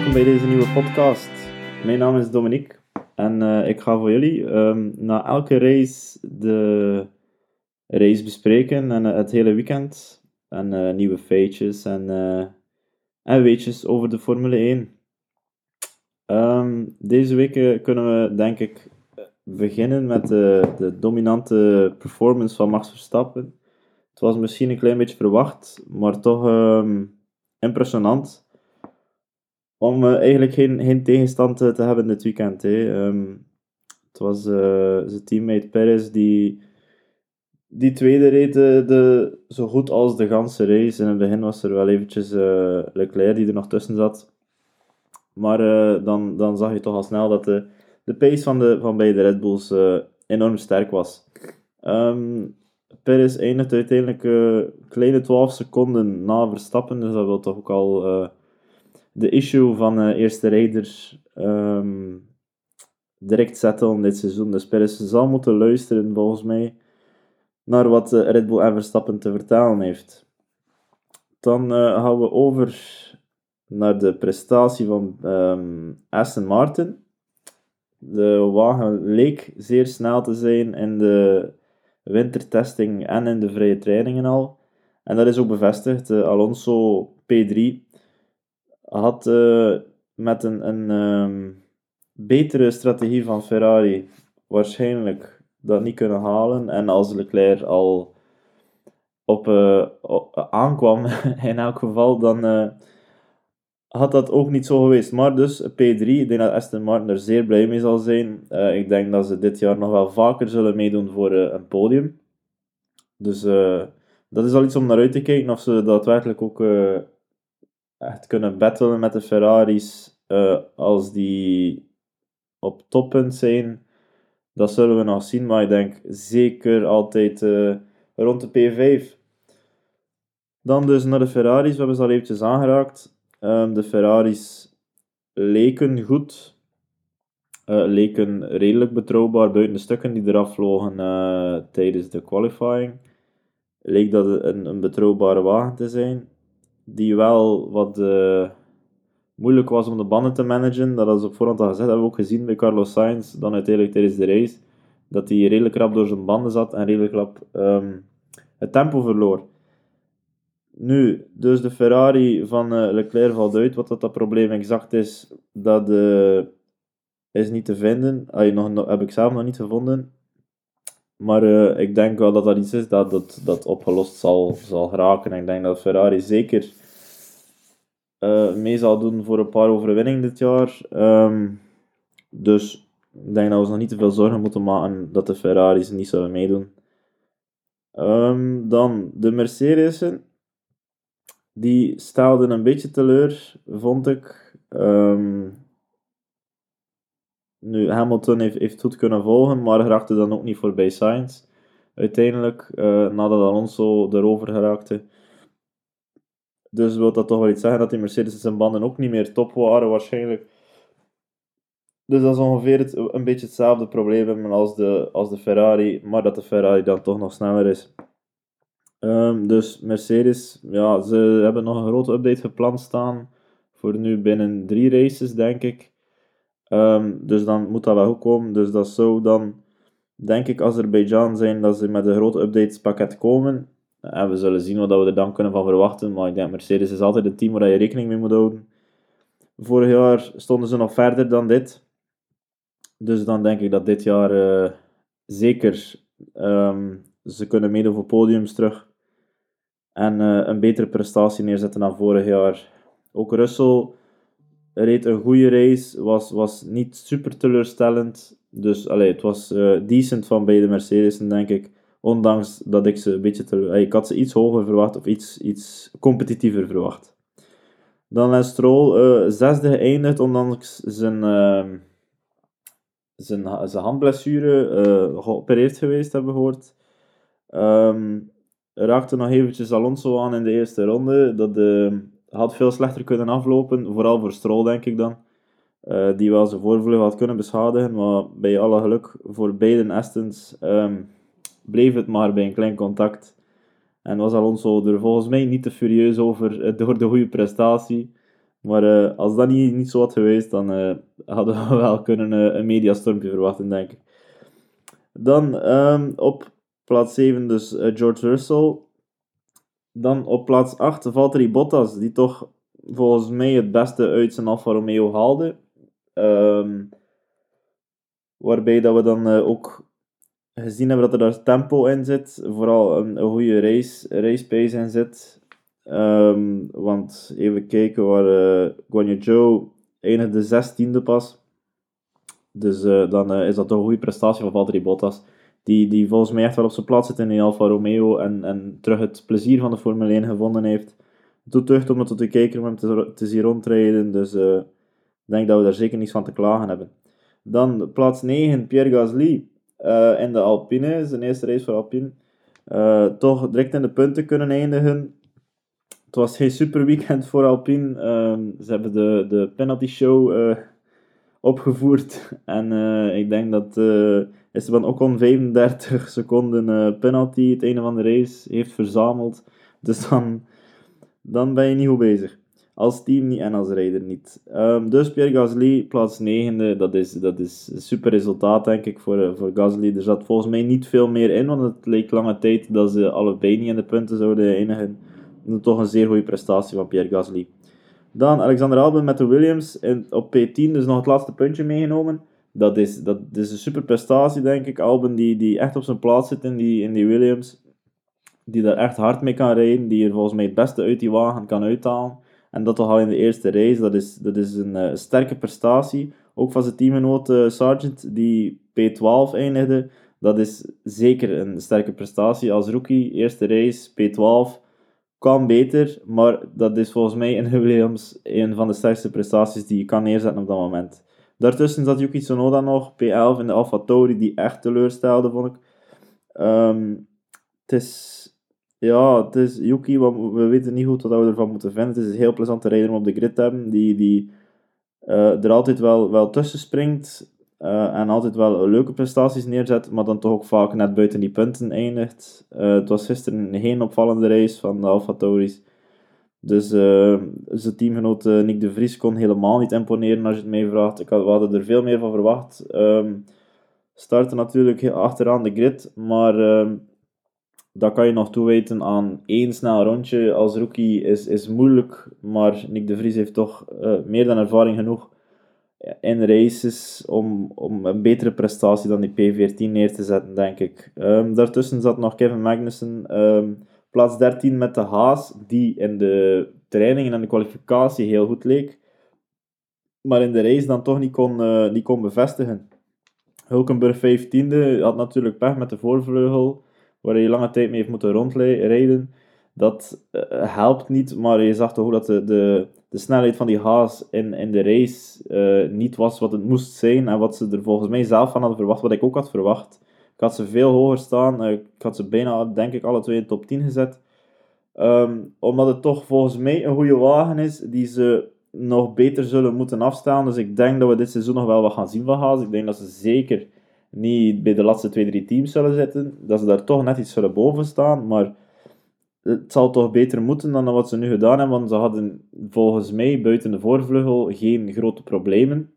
welkom bij deze nieuwe podcast. Mijn naam is Dominique en eh, ik ga voor jullie ehm, na elke race de race bespreken en eh, het hele weekend. En eh, nieuwe feitjes en, en weetjes over de Formule 1. Ehm, deze week kunnen we denk ik beginnen met de, de dominante performance van Max Verstappen. Het was misschien een klein beetje verwacht, maar toch ehm, impressionant om uh, eigenlijk geen, geen tegenstand te, te hebben dit weekend. Hè. Um, het was uh, zijn teammate Perez die, die tweede reed de, zo goed als de ganse race. In het begin was er wel eventjes uh, Leclerc die er nog tussen zat. Maar dan, dan zag je toch al snel dat de, de pace van, de, van beide Red Bulls enorm sterk was. Um, Perez eindigt uiteindelijk kleine 12 seconden na Verstappen, dus dat wil toch ook al de issue van uh, eerste rijders um, direct settelen dit seizoen. Dus Perez zal moeten luisteren, volgens mij, naar wat uh, Red Bull en Verstappen te vertellen heeft. Dan uh, gaan we over naar de prestatie van um, Aston Martin. De wagen leek zeer snel te zijn in de wintertesting en in de vrije trainingen al. En dat is ook bevestigd. Alonso P3 had uh, met een, een um, betere strategie van Ferrari waarschijnlijk dat niet kunnen halen. En als Leclerc al op, uh, op aankwam, in elk geval, dan uh, had dat ook niet zo geweest. Maar dus P3, ik denk dat Aston Martin er zeer blij mee zal zijn. ik denk dat ze dit jaar nog wel vaker zullen meedoen voor een podium. Dus dat is al iets om naar uit te kijken of ze daadwerkelijk ook echt kunnen battelen met de Ferraris uh, als die op toppunt zijn. Dat zullen we nog zien, maar ik denk zeker altijd uh, rond de P5. Dan dus naar de Ferraris, we hebben ze al eventjes aangeraakt. Um, de Ferraris leken goed, uh, leken redelijk betrouwbaar buiten de stukken die eraf vlogen tijdens de qualifying. Leek dat een, een betrouwbare wagen te zijn die wel wat uh, moeilijk was om de banden te managen. Dat is op voorhand al gezegd, dat hebben we ook gezien bij Carlos Sainz, dan uiteindelijk tijdens de race, dat hij redelijk rap door zijn banden zat en redelijk rap um, het tempo verloor. Nu, dus de Ferrari van uh, Leclerc valt uit. Wat dat, dat probleem exact is, dat uh, is niet te vinden. Allee, nog, heb ik zelf nog niet gevonden. Maar uh, ik denk wel dat dat iets is dat, dat, dat opgelost zal, zal raken. En ik denk dat Ferrari zeker uh, mee zal doen voor een paar overwinningen dit jaar. Um, dus ik denk dat we ons nog niet te veel zorgen moeten maken dat de Ferraris niet zullen meedoen. Um, dan de Mercedes'en. Die stelden een beetje teleur, vond ik. Um, nu, Hamilton heeft, heeft goed kunnen volgen, maar raakte dan ook niet voorbij Sainz. Uiteindelijk, uh, nadat Alonso erover geraakte. Dus wil dat toch wel iets zeggen dat die Mercedes zijn banden ook niet meer top waren, waarschijnlijk. Dus dat is ongeveer het, een beetje hetzelfde probleem als de, als de Ferrari, maar dat de Ferrari dan toch nog sneller is. Um, dus Mercedes, ja, ze hebben nog een grote update gepland staan. Voor nu binnen drie races, denk ik. Um, dus dan moet dat wel goed komen. Dus dat zou dan, denk ik, Azerbeidzjan zijn dat ze met een grote updatespakket komen. En we zullen zien wat we er dan kunnen van verwachten. Maar ik denk Mercedes is altijd een team waar je rekening mee moet houden. Vorig jaar stonden ze nog verder dan dit. Dus dan denk ik dat dit jaar uh, zeker um, ze kunnen meedoen voor podiums terug. En uh, een betere prestatie neerzetten dan vorig jaar. Ook Russell reed een goede race, was, was niet super teleurstellend. Dus allee, het was uh, decent van beide Mercedes'en, denk ik. Ondanks dat ik ze een beetje. Ik had ze iets hoger verwacht of iets, iets competitiever verwacht. Dan Lance Stroll, uh, zesde geëindigd, ondanks zijn, uh, zijn, zijn handblessure uh, geopereerd geweest, hebben we gehoord. Um, raakte nog eventjes Alonso aan in de eerste ronde. Dat de had veel slechter kunnen aflopen, vooral voor Stroll denk ik dan. Uh, die wel zijn voorvleugel had kunnen beschadigen, maar bij alle geluk voor beide Astons um, bleef het maar bij een klein contact. En was Alonso er volgens mij niet te furieus over uh, door de goede prestatie. Maar als dat niet, niet zo had geweest, dan hadden we wel kunnen een mediastormpje verwachten, denk ik. Dan um, op plaats 7 dus George Russell. Dan op plaats 8 Valtteri Bottas, die toch volgens mij het beste uit zijn Alfa Romeo haalde. Um, waarbij dat we dan uh, ook gezien hebben dat er daar tempo in zit. Vooral een, goede race, race pace in zit. Um, want even kijken waar uh, Guanyu Zhou eindigde zestiende pas. Dus uh, dan is dat toch een goede prestatie van Valtteri Bottas die, die volgens mij echt wel op zijn plaats zit in die Alfa Romeo en, en terug het plezier van de Formule 1 gevonden heeft. Het doet deugd om het te kijken, om hem te, zien rondrijden, dus uh, ik denk dat we daar zeker niets van te klagen hebben. Dan plaats 9, Pierre Gasly uh, in de Alpine, zijn eerste race voor Alpine. Uh, toch direct in de punten kunnen eindigen. Het was geen super weekend voor Alpine. Uh, ze hebben de, de penalty show opgevoerd. En ik denk dat Esteban Ocon 35 seconden uh, penalty, het einde van de race, heeft verzameld. Dus dan, dan ben je niet goed bezig. Als team niet en als rijder niet. Um, dus Pierre Gasly, plaats 9 dat is, dat is een super resultaat denk ik voor, uh, voor Gasly. Er zat volgens mij niet veel meer in, want het leek lange tijd dat ze allebei niet in de punten zouden eindigen. Toch een zeer goede prestatie van Pierre Gasly. Dan Alexander Albon met de Williams op P10, dus nog het laatste puntje meegenomen dat is, dat is een super prestatie, denk ik. Albon die, die echt op zijn plaats zit in die, in die Williams. Die daar echt hard mee kan rijden. Die er volgens mij het beste uit die wagen kan uithalen. En dat toch al in de eerste race. Dat is, dat is een uh, sterke prestatie. Ook van zijn teamgenoot uh, Sargent, die P12 eindigde. Dat is zeker een sterke prestatie als rookie. Eerste race, P12. Kan beter, maar dat is volgens mij in Williams een van de sterkste prestaties die je kan neerzetten op dat moment. Daartussen zat Yuki Tsunoda nog, P11 in de Alfa die echt teleurstelde, vond ik. Um, het is... Ja, het is Yuki, we weten niet goed wat we ervan moeten vinden. Het is een heel plezante rijder om op de grid te hebben, die, die uh, er altijd wel, wel tussen springt. Uh, en altijd wel leuke prestaties neerzet, maar dan toch ook vaak net buiten die punten eindigt. Uh, het was gisteren geen opvallende race van de Alfa. Dus uh, zijn teamgenoot uh, Nick de Vries kon helemaal niet imponeren als je het mij vraagt. Ik had, we hadden er veel meer van verwacht. Um, starten natuurlijk achteraan de grid, maar um, dat kan je nog toeweten aan één snel rondje als rookie is, is moeilijk. Maar Nick de Vries heeft toch uh, meer dan ervaring genoeg in races om, om een betere prestatie dan die P14 neer te zetten, denk ik. Um, daartussen zat nog Kevin Magnussen Plaats 13 met de Haas, die in de trainingen en de kwalificatie heel goed leek, maar in de race dan toch niet kon, uh, niet kon bevestigen. Hulkenburg 15e had natuurlijk pech met de voorvleugel, waar hij lange tijd mee heeft moeten rondrijden. Dat uh, helpt niet, maar je zag toch dat de, de, snelheid van die Haas in, in de race uh, niet was wat het moest zijn en wat ze er volgens mij zelf van hadden verwacht, wat ik ook had verwacht. Ik had ze veel hoger staan. Eh, ik had ze bijna, denk ik, alle twee in top 10 gezet. Ehm, omdat het toch volgens mij een goede wagen is die ze nog beter zullen moeten afstaan. Dus ik denk dat we dit seizoen nog wel wat gaan zien van Haas. Ik denk dat ze zeker niet bij de laatste twee, drie teams zullen zitten. Dat ze daar toch net iets zullen boven staan. Maar het zal toch beter moeten dan wat ze nu gedaan hebben. Want ze hadden volgens mij buiten de voorvleugel geen grote problemen.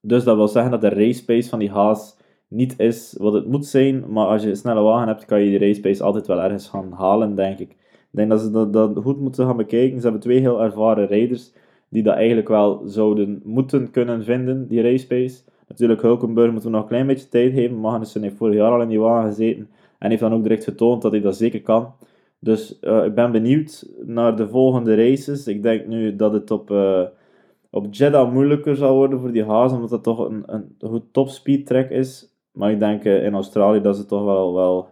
Dus dat wil zeggen dat de race pace van die Haas niet is wat het moet zijn. Maar als je een snelle wagen hebt, kan je die race pace altijd wel ergens gaan halen, denk ik. Ik denk dat ze dat, goed moeten gaan bekijken. Ze hebben twee heel ervaren rijders die dat eigenlijk wel zouden moeten kunnen vinden, die race pace. Natuurlijk, Hulkenberg moeten we nog een klein beetje tijd geven. Magnussen heeft vorig jaar al in die wagen gezeten en heeft dan ook direct getoond dat hij dat zeker kan. Dus uh, ik ben benieuwd naar de volgende races. Ik denk nu dat het op, uh, op Jeddah moeilijker zal worden voor die Haas, omdat dat toch een, een goed topspeed track is. Maar ik denk uh, in Australië dat ze toch wel, wel...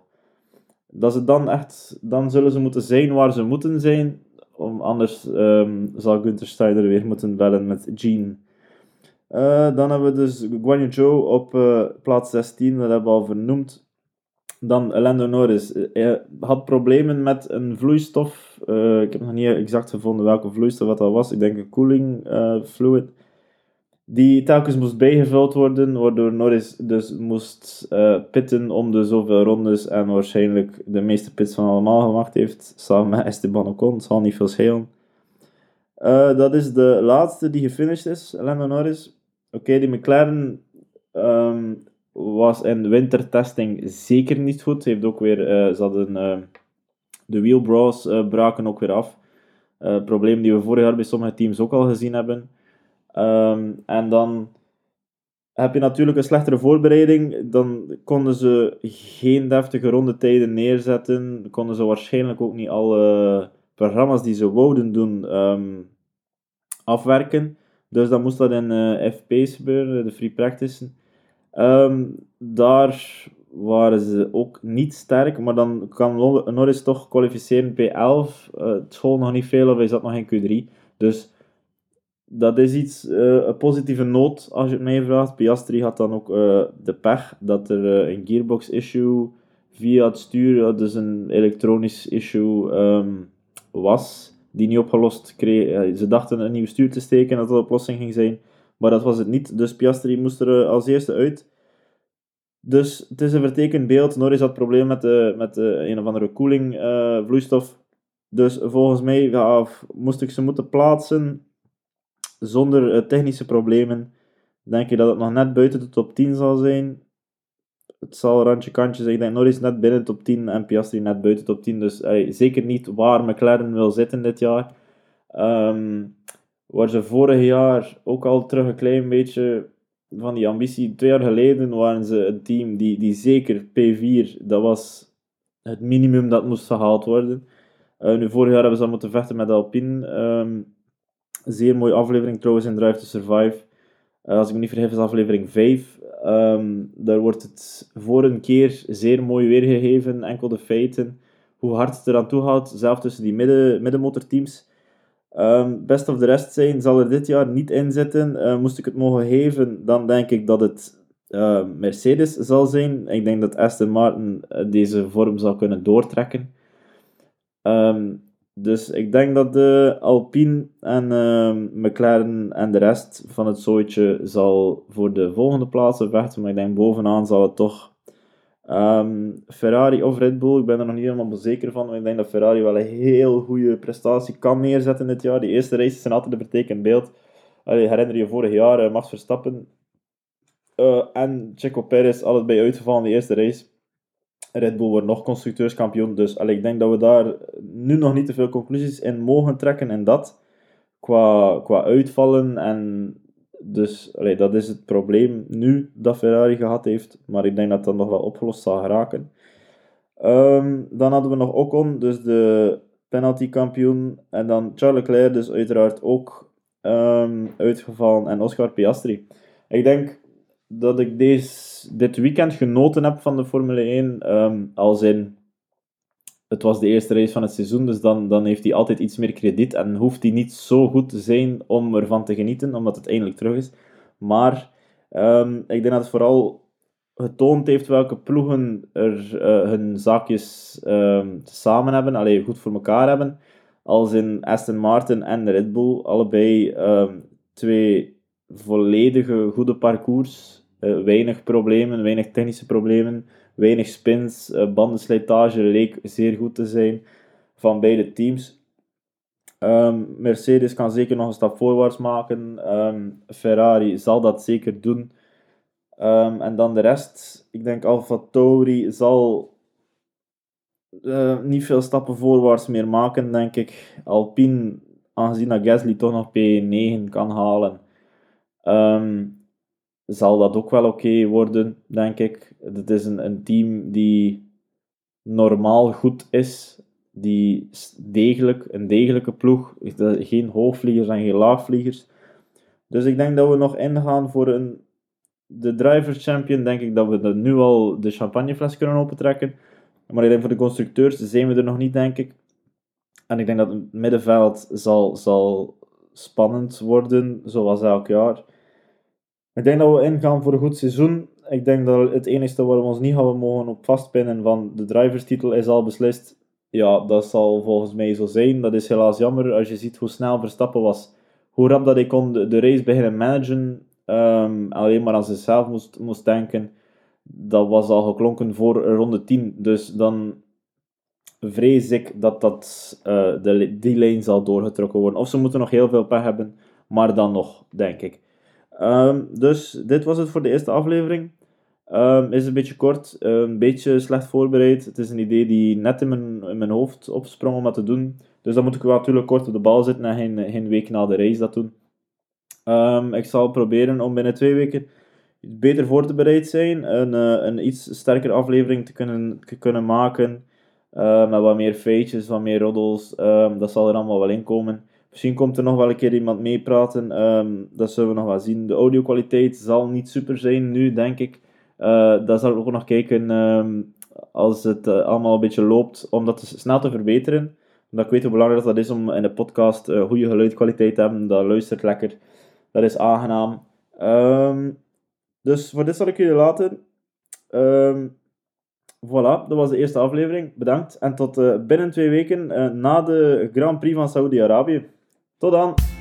Dat ze dan echt... Dan zullen ze moeten zijn waar ze moeten zijn. Om, anders um, zal Gunther Steiner weer moeten bellen met Gene. Uh, dan hebben we dus Guan Yu op uh, plaats 16. Dat hebben we al vernoemd. Dan Lando Norris. Hij had problemen met een vloeistof. ik heb nog niet exact gevonden welke vloeistof dat was. Ik denk een cooling fluid die telkens moest bijgevuld worden, waardoor Norris dus moest uh, pitten om de zoveel rondes en waarschijnlijk de meeste pits van allemaal gemaakt heeft, samen met Esteban Ocon, het zal niet veel schelen. Uh, dat is de laatste die gefinished is, Lando Norris. Oké, die McLaren um, was in wintertesting zeker niet goed. Heeft ook weer, uh, ze hadden uh, de wheelbrows braken ook weer af. probleem die we vorig jaar bij sommige teams ook al gezien hebben. Um, en dan heb je natuurlijk een slechtere voorbereiding. Dan konden ze geen deftige rondetijden neerzetten. Konden ze waarschijnlijk ook niet alle programma's die ze wouden doen um, afwerken. Dus dan moest dat in uh, FP's gebeuren, de free practice. Um, daar waren ze ook niet sterk, maar dan kan Norris toch kwalificeren P11. Uh, het school nog niet veel of hij zat nog in Q3. Dus dat is iets, uh, een positieve noot als je het mij vraagt. Piastri had dan ook uh, de pech dat er uh, een gearbox issue via het stuur, dus een elektronisch issue um, was die niet opgelost kreeg. ze dachten een nieuw stuur te steken dat dat de oplossing ging zijn, maar dat was het niet. Dus Piastri moest er als eerste uit. Dus het is een vertekend beeld. Norris had problemen met, de, met een of andere koeling vloeistof. Dus volgens mij moest ik ze moeten plaatsen zonder uh, technische problemen denk je dat het nog net buiten de top 10 zal zijn. Het zal randje kantje zijn. Ik denk Norris net binnen de top 10 en Piastri net buiten de top 10. Dus uh, zeker niet waar McLaren wil zitten dit jaar. Um, waar ze vorig jaar ook al terug een klein beetje van die ambitie. Twee jaar geleden waren ze een team die, die zeker P4, dat was het minimum dat moest gehaald worden. Uh, nu, vorig jaar hebben ze al moeten vechten met Alpine. Um, Zeer mooie aflevering trouwens in Drive to Survive. Uh, als ik me niet vergis is aflevering 5. Um, ehm, daar wordt het voor een keer zeer mooi weergegeven. Enkel de feiten. Hoe hard het eraan toe gaat. Zelf tussen die midden, middenmotorteams. Um, best of the rest zijn zal er dit jaar niet in zitten. Uh, moest ik het mogen geven, dan denk ik dat het uh, Mercedes zal zijn. Ik denk dat Aston Martin deze vorm zal kunnen doortrekken. Um, dus ik denk dat de Alpine en uh, McLaren en de rest van het zooitje zal voor de volgende plaatsen vechten. Maar ik denk bovenaan zal het toch um, Ferrari of Red Bull. Ik ben er nog niet helemaal zeker van. Maar ik denk dat Ferrari wel een heel goede prestatie kan neerzetten dit jaar. Die eerste races zijn altijd een betekend beeld. Allee, herinner je vorig jaar uh, Max Verstappen uh, en Checo Perez allebei uitgevallen in de eerste race. Red Bull wordt nog constructeurskampioen. Dus allee, ik denk dat we daar nu nog niet te veel conclusies in mogen trekken. En dat qua, qua uitvallen. En dus allee, dat is het probleem nu dat Ferrari gehad heeft. Maar ik denk dat dat nog wel opgelost zal geraken. Um, dan hadden we nog Ocon, dus de penaltykampioen. En dan Charles Leclerc, dus uiteraard ook um, uitgevallen. En Oscar Piastri. Ik denk dat ik deze, dit weekend genoten heb van de Formule 1. Um, ehm, als in, het was de eerste race van het seizoen, dus dan, dan heeft hij altijd iets meer krediet en hoeft hij niet zo goed te zijn om ervan te genieten, omdat het eindelijk terug is. Maar um, ik denk dat het vooral getoond heeft welke ploegen er uh, hun zaakjes um, samen hebben, alleen goed voor elkaar hebben. Als in Aston Martin en Red Bull, allebei twee volledige goede parcours weinig problemen, weinig technische problemen, weinig spins. Uh, bandenslijtage leek zeer goed te zijn van beide teams. Um, Mercedes kan zeker nog een stap voorwaarts maken. Um, Ferrari zal dat zeker doen. Um, en dan de rest. Ik denk Alfa Tauri zal uh, niet veel stappen voorwaarts meer maken, denk ik. Alpine, aangezien dat Gasly toch nog P9 kan halen, um, zal dat ook wel oké worden, denk ik. Het is een, een team die normaal goed is, die degelijk, een degelijke ploeg, geen hoogvliegers en geen laagvliegers. Dus ik denk dat we nog ingaan voor een, de Drivers Champion, denk ik dat we nu al de champagnefles kunnen opentrekken. Maar ik denk voor de constructeurs zijn we er nog niet, denk ik. En ik denk dat het middenveld zal, zal spannend worden, zoals elk jaar. Ik denk dat we ingaan voor een goed seizoen. Ik denk dat het enige waar we ons niet gaan mogen op vastpinnen van de driverstitel is al beslist. Ja, dat zal volgens mij zo zijn. Dat is helaas jammer als je ziet hoe snel Verstappen was. Hoe rap dat hij kon de, race beginnen managen. Um, alleen maar aan zichzelf moest, moest denken. Dat was al geklonken voor ronde 10. Dus dan vrees ik dat, dat uh, de, die lijn zal doorgetrokken worden. Of ze moeten nog heel veel pech hebben, maar dan nog, denk ik. Ehm, dus dit was het voor de eerste aflevering. Um, is een beetje kort, een beetje slecht voorbereid. Het is een idee die net in mijn, in mijn hoofd opsprong om dat te doen. Dus dan moet ik wel natuurlijk kort op de bal zitten en geen, geen week na de reis dat doen. Um, ik zal proberen om binnen twee weken beter voor te bereid zijn. Een, uh, een iets sterker aflevering te kunnen, te kunnen maken. Uh, met wat meer feitjes, wat meer roddels. Dat zal er allemaal wel in komen. Misschien komt er nog wel een keer iemand meepraten. Um, dat zullen we nog wel zien. De audio-kwaliteit zal niet super zijn nu, denk ik. Uh, dat zal ik ook nog kijken um, als het uh, allemaal een beetje loopt, om dat snel te verbeteren. Omdat ik weet hoe belangrijk dat is om in de podcast uh, goede geluidkwaliteit te hebben. Dat luistert lekker. Dat is aangenaam. Um, dus voor dit zal ik jullie laten. Voilà, dat was de eerste aflevering. Bedankt. En tot binnen twee weken na de Grand Prix van Saudi-Arabië. Tot dan!